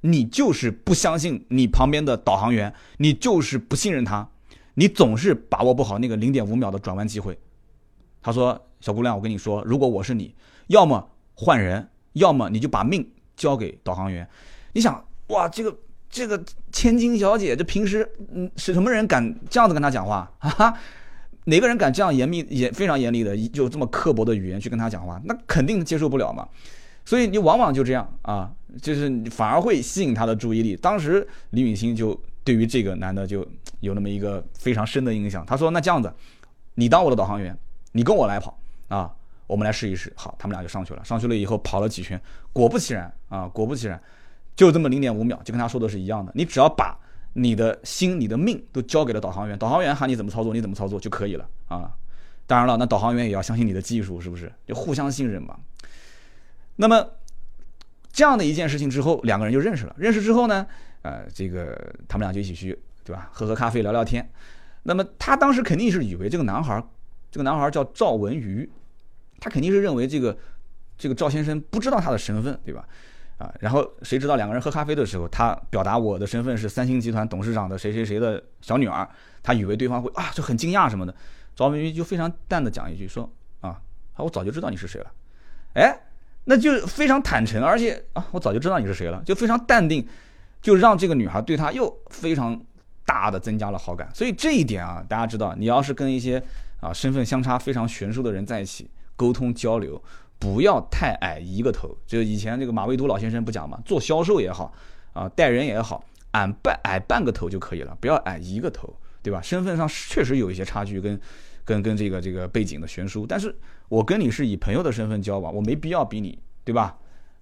你就是不相信你旁边的导航员，你就是不信任他，你总是把握不好那个零点五秒的转弯机会。”他说：“小姑娘，我跟你说，如果我是你，要么换人，要么你就把命交给导航员。你想。”哇，这个这个千金小姐，这平时嗯是什么人敢这样子跟她讲话 啊？哪个人敢这样严密、严非常严厉的，就这么刻薄的语言去跟她讲话？那肯定接受不了嘛。所以你往往就这样啊，就是反而会吸引她的注意力。当时李允欣就对于这个男的就有那么一个非常深的印象。他说：“那这样子，你当我的导航员，你跟我来跑啊，我们来试一试。”好，他们俩就上去了。上去了以后跑了几圈，果不其然啊，果不其然。就这么零点五秒，就跟他说的是一样的。你只要把你的心、你的命都交给了导航员，导航员喊你怎么操作，你怎么操作就可以了啊。当然了，那导航员也要相信你的技术，是不是？就互相信任嘛。那么这样的一件事情之后，两个人就认识了。认识之后呢，呃，这个他们俩就一起去，对吧？喝喝咖啡，聊聊天。那么他当时肯定是以为这个男孩，这个男孩叫赵文瑜，他肯定是认为这个这个赵先生不知道他的身份，对吧？啊，然后谁知道两个人喝咖啡的时候，他表达我的身份是三星集团董事长的谁谁谁的小女儿，他以为对方会啊就很惊讶什么的，赵文瑜就非常淡的讲一句说啊，我早就知道你是谁了，哎，那就非常坦诚，而且啊我早就知道你是谁了，就非常淡定，就让这个女孩对他又非常大的增加了好感。所以这一点啊，大家知道，你要是跟一些啊身份相差非常悬殊的人在一起沟通交流。不要太矮一个头。就以前这个马未都老先生不讲嘛，做销售也好啊，带人也好，矮半矮半个头就可以了，不要矮一个头，对吧？身份上确实有一些差距，跟跟跟这个这个背景的悬殊。但是我跟你是以朋友的身份交往，我没必要比你，对吧？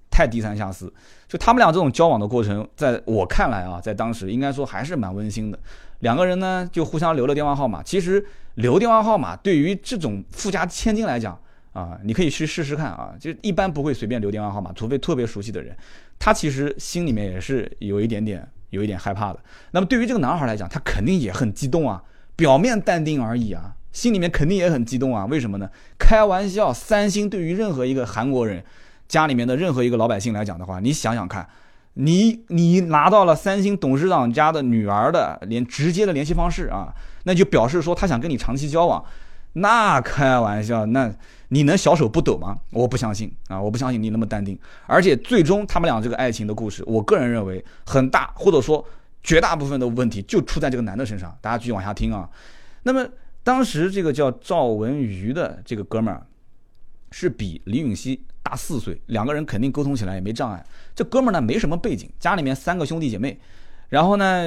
太低三下四。就他们俩这种交往的过程，在我看来啊，在当时应该说还是蛮温馨的。两个人呢就互相留了电话号码。其实留电话号码对于这种富家千金来讲啊，你可以去试试看啊，就一般不会随便留电话号码，除非特别熟悉的人。他其实心里面也是有一点点有一点害怕的。那么对于这个男孩来讲，他肯定也很激动啊，表面淡定而已啊，心里面肯定也很激动啊。为什么呢？开玩笑，三星对于任何一个韩国人。家里面的任何一个老百姓来讲的话，你想想看，你你拿到了三星董事长家的女儿的连直接的联系方式啊，那就表示说他想跟你长期交往，那开玩笑，那你能小手不抖吗？我不相信啊，我不相信你那么淡定。而且最终他们俩这个爱情的故事，我个人认为很大或者说绝大部分的问题就出在这个男的身上。大家继续往下听啊。那么当时这个叫赵文瑜的这个哥们儿，是比李允熙。大四岁，两个人肯定沟通起来也没障碍。这哥们儿呢，没什么背景，家里面三个兄弟姐妹，然后呢，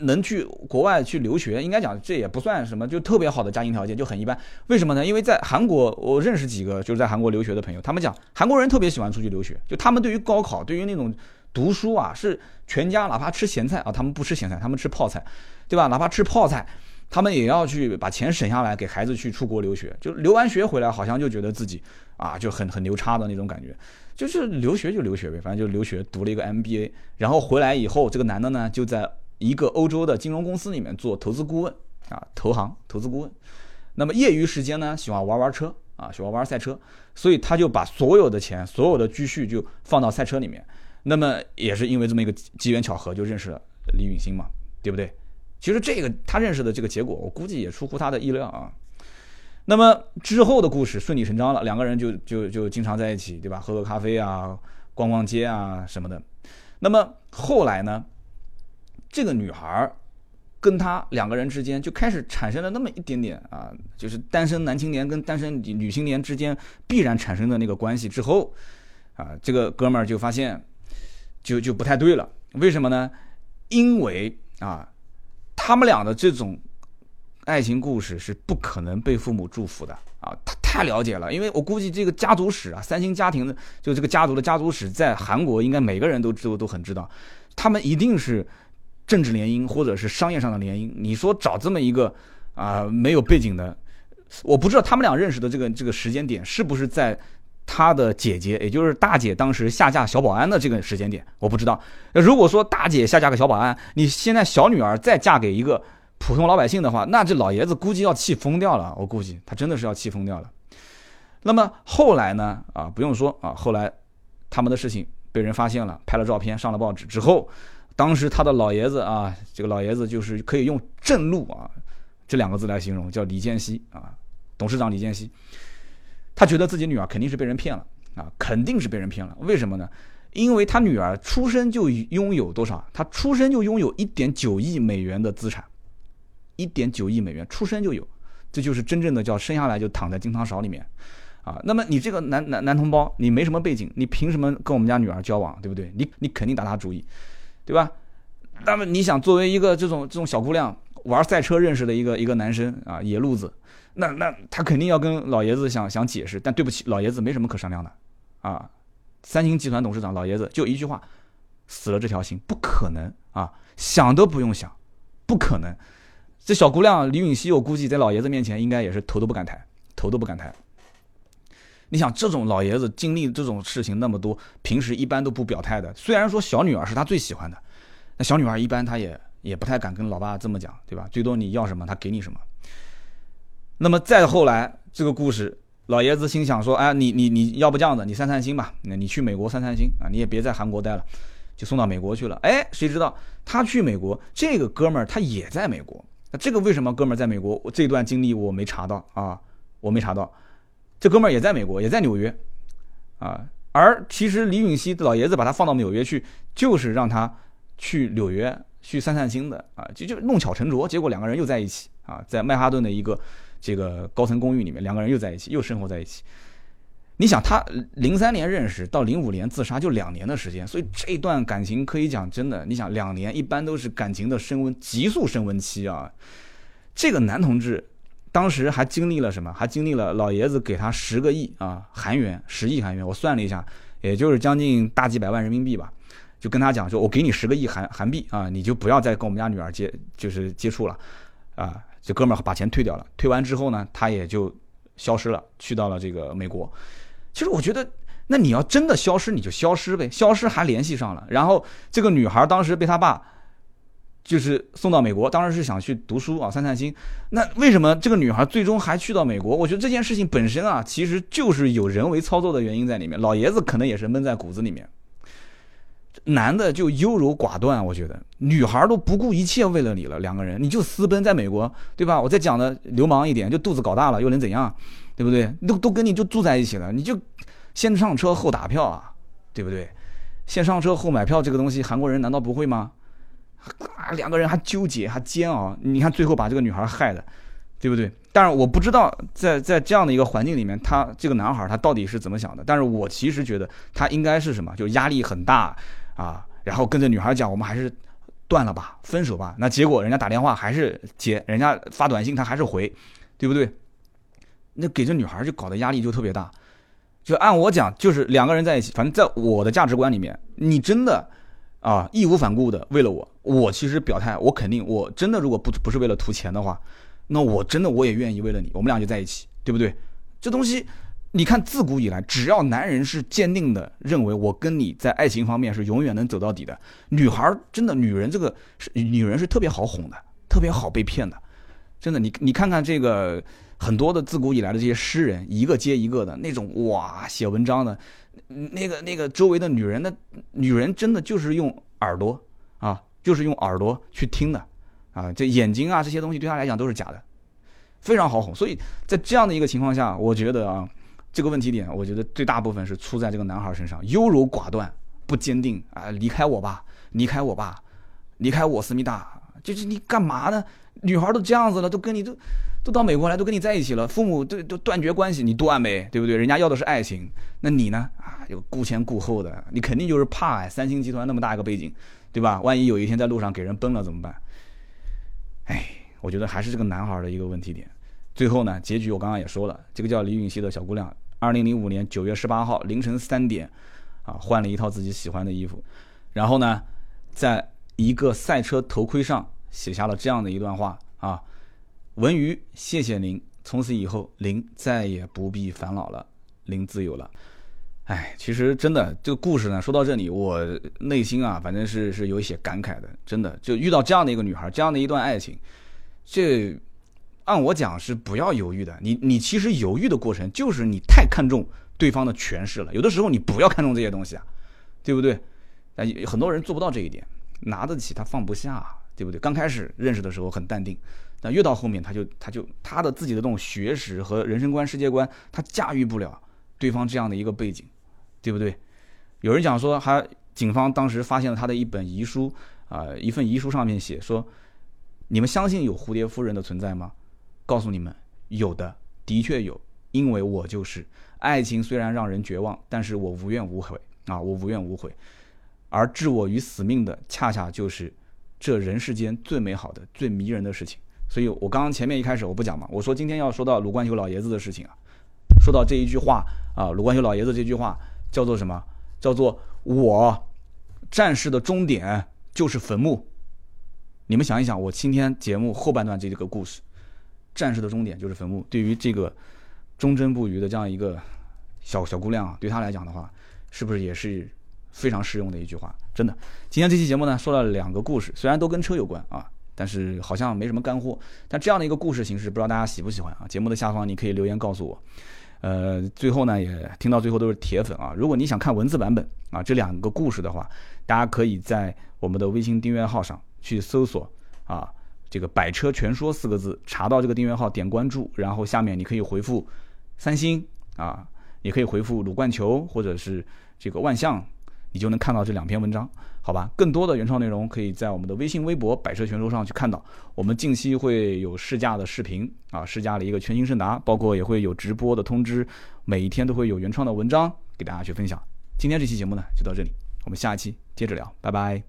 能去国外去留学，应该讲这也不算什么，就特别好的家庭条件，就很一般。为什么呢？因为在韩国，我认识几个就是在韩国留学的朋友，他们讲韩国人特别喜欢出去留学，就他们对于高考，对于那种读书啊，是全家哪怕吃咸菜啊，他们不吃咸菜，他们吃泡菜，对吧？哪怕吃泡菜。他们也要去把钱省下来给孩子去出国留学，就留完学回来，好像就觉得自己啊就很很牛叉的那种感觉，就是留学就留学呗，反正就留学读了一个 MBA，然后回来以后，这个男的呢就在一个欧洲的金融公司里面做投资顾问啊，投行投资顾问。那么业余时间呢喜欢玩玩车啊，喜欢玩赛车，所以他就把所有的钱、所有的积蓄就放到赛车里面。那么也是因为这么一个机缘巧合，就认识了李允星嘛，对不对？其实这个他认识的这个结果，我估计也出乎他的意料啊。那么之后的故事顺理成章了，两个人就就就经常在一起，对吧？喝喝咖啡啊，逛逛街啊什么的。那么后来呢，这个女孩跟他两个人之间就开始产生了那么一点点啊，就是单身男青年跟单身女青年之间必然产生的那个关系之后啊，这个哥们儿就发现就就不太对了。为什么呢？因为啊。他们俩的这种爱情故事是不可能被父母祝福的啊！他太了解了，因为我估计这个家族史啊，三星家庭的就这个家族的家族史，在韩国应该每个人都都都很知道，他们一定是政治联姻或者是商业上的联姻。你说找这么一个啊没有背景的，我不知道他们俩认识的这个这个时间点是不是在。他的姐姐，也就是大姐，当时下嫁小保安的这个时间点，我不知道。那如果说大姐下嫁个小保安，你现在小女儿再嫁给一个普通老百姓的话，那这老爷子估计要气疯掉了。我估计他真的是要气疯掉了。那么后来呢？啊，不用说啊，后来他们的事情被人发现了，拍了照片上了报纸之后，当时他的老爷子啊，这个老爷子就是可以用震怒啊这两个字来形容，叫李建熙啊，董事长李建熙。他觉得自己女儿肯定是被人骗了啊，肯定是被人骗了。为什么呢？因为他女儿出生就拥有多少？他出生就拥有一点九亿美元的资产，一点九亿美元出生就有，这就是真正的叫生下来就躺在金汤勺里面啊。那么你这个男男男同胞，你没什么背景，你凭什么跟我们家女儿交往，对不对？你你肯定打他主意，对吧？那么你想作为一个这种这种小姑娘玩赛车认识的一个一个男生啊，野路子。那那他肯定要跟老爷子想想解释，但对不起，老爷子没什么可商量的，啊，三星集团董事长老爷子就一句话，死了这条心，不可能啊，想都不用想，不可能。这小姑娘李允熙，我估计在老爷子面前应该也是头都不敢抬，头都不敢抬。你想这种老爷子经历这种事情那么多，平时一般都不表态的。虽然说小女儿是他最喜欢的，那小女儿一般他也也不太敢跟老爸这么讲，对吧？最多你要什么他给你什么。那么再后来，这个故事，老爷子心想说：“哎，你你你要不这样子，你散散心吧，那你去美国散散心啊，你也别在韩国待了，就送到美国去了。”哎，谁知道他去美国，这个哥们儿他也在美国。那这个为什么哥们儿在美国？我这段经历我没查到啊，我没查到。这哥们儿也在美国，也在纽约啊。而其实李允熙老爷子把他放到纽约去，就是让他去纽约去散散心的啊，就就弄巧成拙，结果两个人又在一起啊，在曼哈顿的一个。这个高层公寓里面，两个人又在一起，又生活在一起。你想，他零三年认识到零五年自杀就两年的时间，所以这段感情可以讲真的。你想，两年一般都是感情的升温急速升温期啊。这个男同志当时还经历了什么？还经历了老爷子给他十个亿啊韩元，十亿韩元。我算了一下，也就是将近大几百万人民币吧。就跟他讲说，我给你十个亿韩韩币啊，你就不要再跟我们家女儿接就是接触了啊。这哥们儿把钱退掉了，退完之后呢，他也就消失了，去到了这个美国。其实我觉得，那你要真的消失，你就消失呗，消失还联系上了。然后这个女孩当时被他爸就是送到美国，当时是想去读书啊，散散心。那为什么这个女孩最终还去到美国？我觉得这件事情本身啊，其实就是有人为操作的原因在里面。老爷子可能也是闷在骨子里面。男的就优柔寡断，我觉得女孩都不顾一切为了你了，两个人你就私奔在美国，对吧？我再讲的流氓一点，就肚子搞大了又能怎样？对不对？都都跟你就住在一起了，你就先上车后打票啊，对不对？先上车后买票这个东西，韩国人难道不会吗？啊，两个人还纠结还煎熬，你看最后把这个女孩害的，对不对？但是我不知道在在这样的一个环境里面，他这个男孩他到底是怎么想的？但是我其实觉得他应该是什么？就压力很大啊，然后跟着女孩讲，我们还是断了吧，分手吧。那结果人家打电话还是接，人家发短信他还是回，对不对？那给这女孩就搞得压力就特别大，就按我讲，就是两个人在一起，反正在我的价值观里面，你真的啊义无反顾的为了我，我其实表态，我肯定我真的如果不不是为了图钱的话，那我真的我也愿意为了你，我们俩就在一起，对不对？这东西，你看自古以来，只要男人是坚定的认为我跟你在爱情方面是永远能走到底的，女孩真的女人这个是女人是特别好哄的，特别好被骗的，真的，你你看看这个。很多的自古以来的这些诗人，一个接一个的那种哇，写文章的，那个那个周围的女人，的女人真的就是用耳朵啊，就是用耳朵去听的啊，这眼睛啊这些东西对他来讲都是假的，非常好哄。所以在这样的一个情况下，我觉得啊，这个问题点，我觉得最大部分是出在这个男孩身上，优柔寡断，不坚定啊，离开我吧，离开我吧，离开我，思密达，就是你干嘛呢？女孩都这样子了，都跟你都。都到美国来，都跟你在一起了，父母都都断绝关系，你断没？对不对？人家要的是爱情，那你呢？啊，又顾前顾后的，你肯定就是怕哎。三星集团那么大一个背景，对吧？万一有一天在路上给人崩了怎么办？哎，我觉得还是这个男孩的一个问题点。最后呢，结局我刚刚也说了，这个叫李允熙的小姑娘，二零零五年九月十八号凌晨三点，啊，换了一套自己喜欢的衣服，然后呢，在一个赛车头盔上写下了这样的一段话啊。文娱，谢谢您。从此以后，您再也不必烦恼了，您自由了。哎，其实真的，这个故事呢，说到这里，我内心啊，反正是是有一些感慨的。真的，就遇到这样的一个女孩，这样的一段爱情，这按我讲是不要犹豫的。你你其实犹豫的过程，就是你太看重对方的权势了。有的时候你不要看重这些东西啊，对不对？但很多人做不到这一点，拿得起他放不下，对不对？刚开始认识的时候很淡定。但越到后面，他就他就他的自己的这种学识和人生观、世界观，他驾驭不了对方这样的一个背景，对不对？有人讲说，还警方当时发现了他的一本遗书啊，一份遗书上面写说：“你们相信有蝴蝶夫人的存在吗？告诉你们，有的，的确有，因为我就是。爱情虽然让人绝望，但是我无怨无悔啊，我无怨无悔。而置我于死命的，恰恰就是这人世间最美好的、最迷人的事情。”所以，我刚刚前面一开始我不讲嘛，我说今天要说到鲁冠球老爷子的事情啊，说到这一句话啊，鲁冠球老爷子这句话叫做什么？叫做我战士的终点就是坟墓。你们想一想，我今天节目后半段这个故事，战士的终点就是坟墓。对于这个忠贞不渝的这样一个小小姑娘啊，对她来讲的话，是不是也是非常适用的一句话？真的，今天这期节目呢，说了两个故事，虽然都跟车有关啊。但是好像没什么干货，但这样的一个故事形式，不知道大家喜不喜欢啊？节目的下方你可以留言告诉我。呃，最后呢，也听到最后都是铁粉啊。如果你想看文字版本啊，这两个故事的话，大家可以在我们的微信订阅号上去搜索啊，这个“百车全说”四个字，查到这个订阅号，点关注，然后下面你可以回复“三星”啊，也可以回复“鲁冠球”或者是这个“万象”。你就能看到这两篇文章，好吧？更多的原创内容可以在我们的微信、微博“百车全说”上去看到。我们近期会有试驾的视频啊，试驾了一个全新胜达，包括也会有直播的通知，每一天都会有原创的文章给大家去分享。今天这期节目呢就到这里，我们下一期接着聊，拜拜。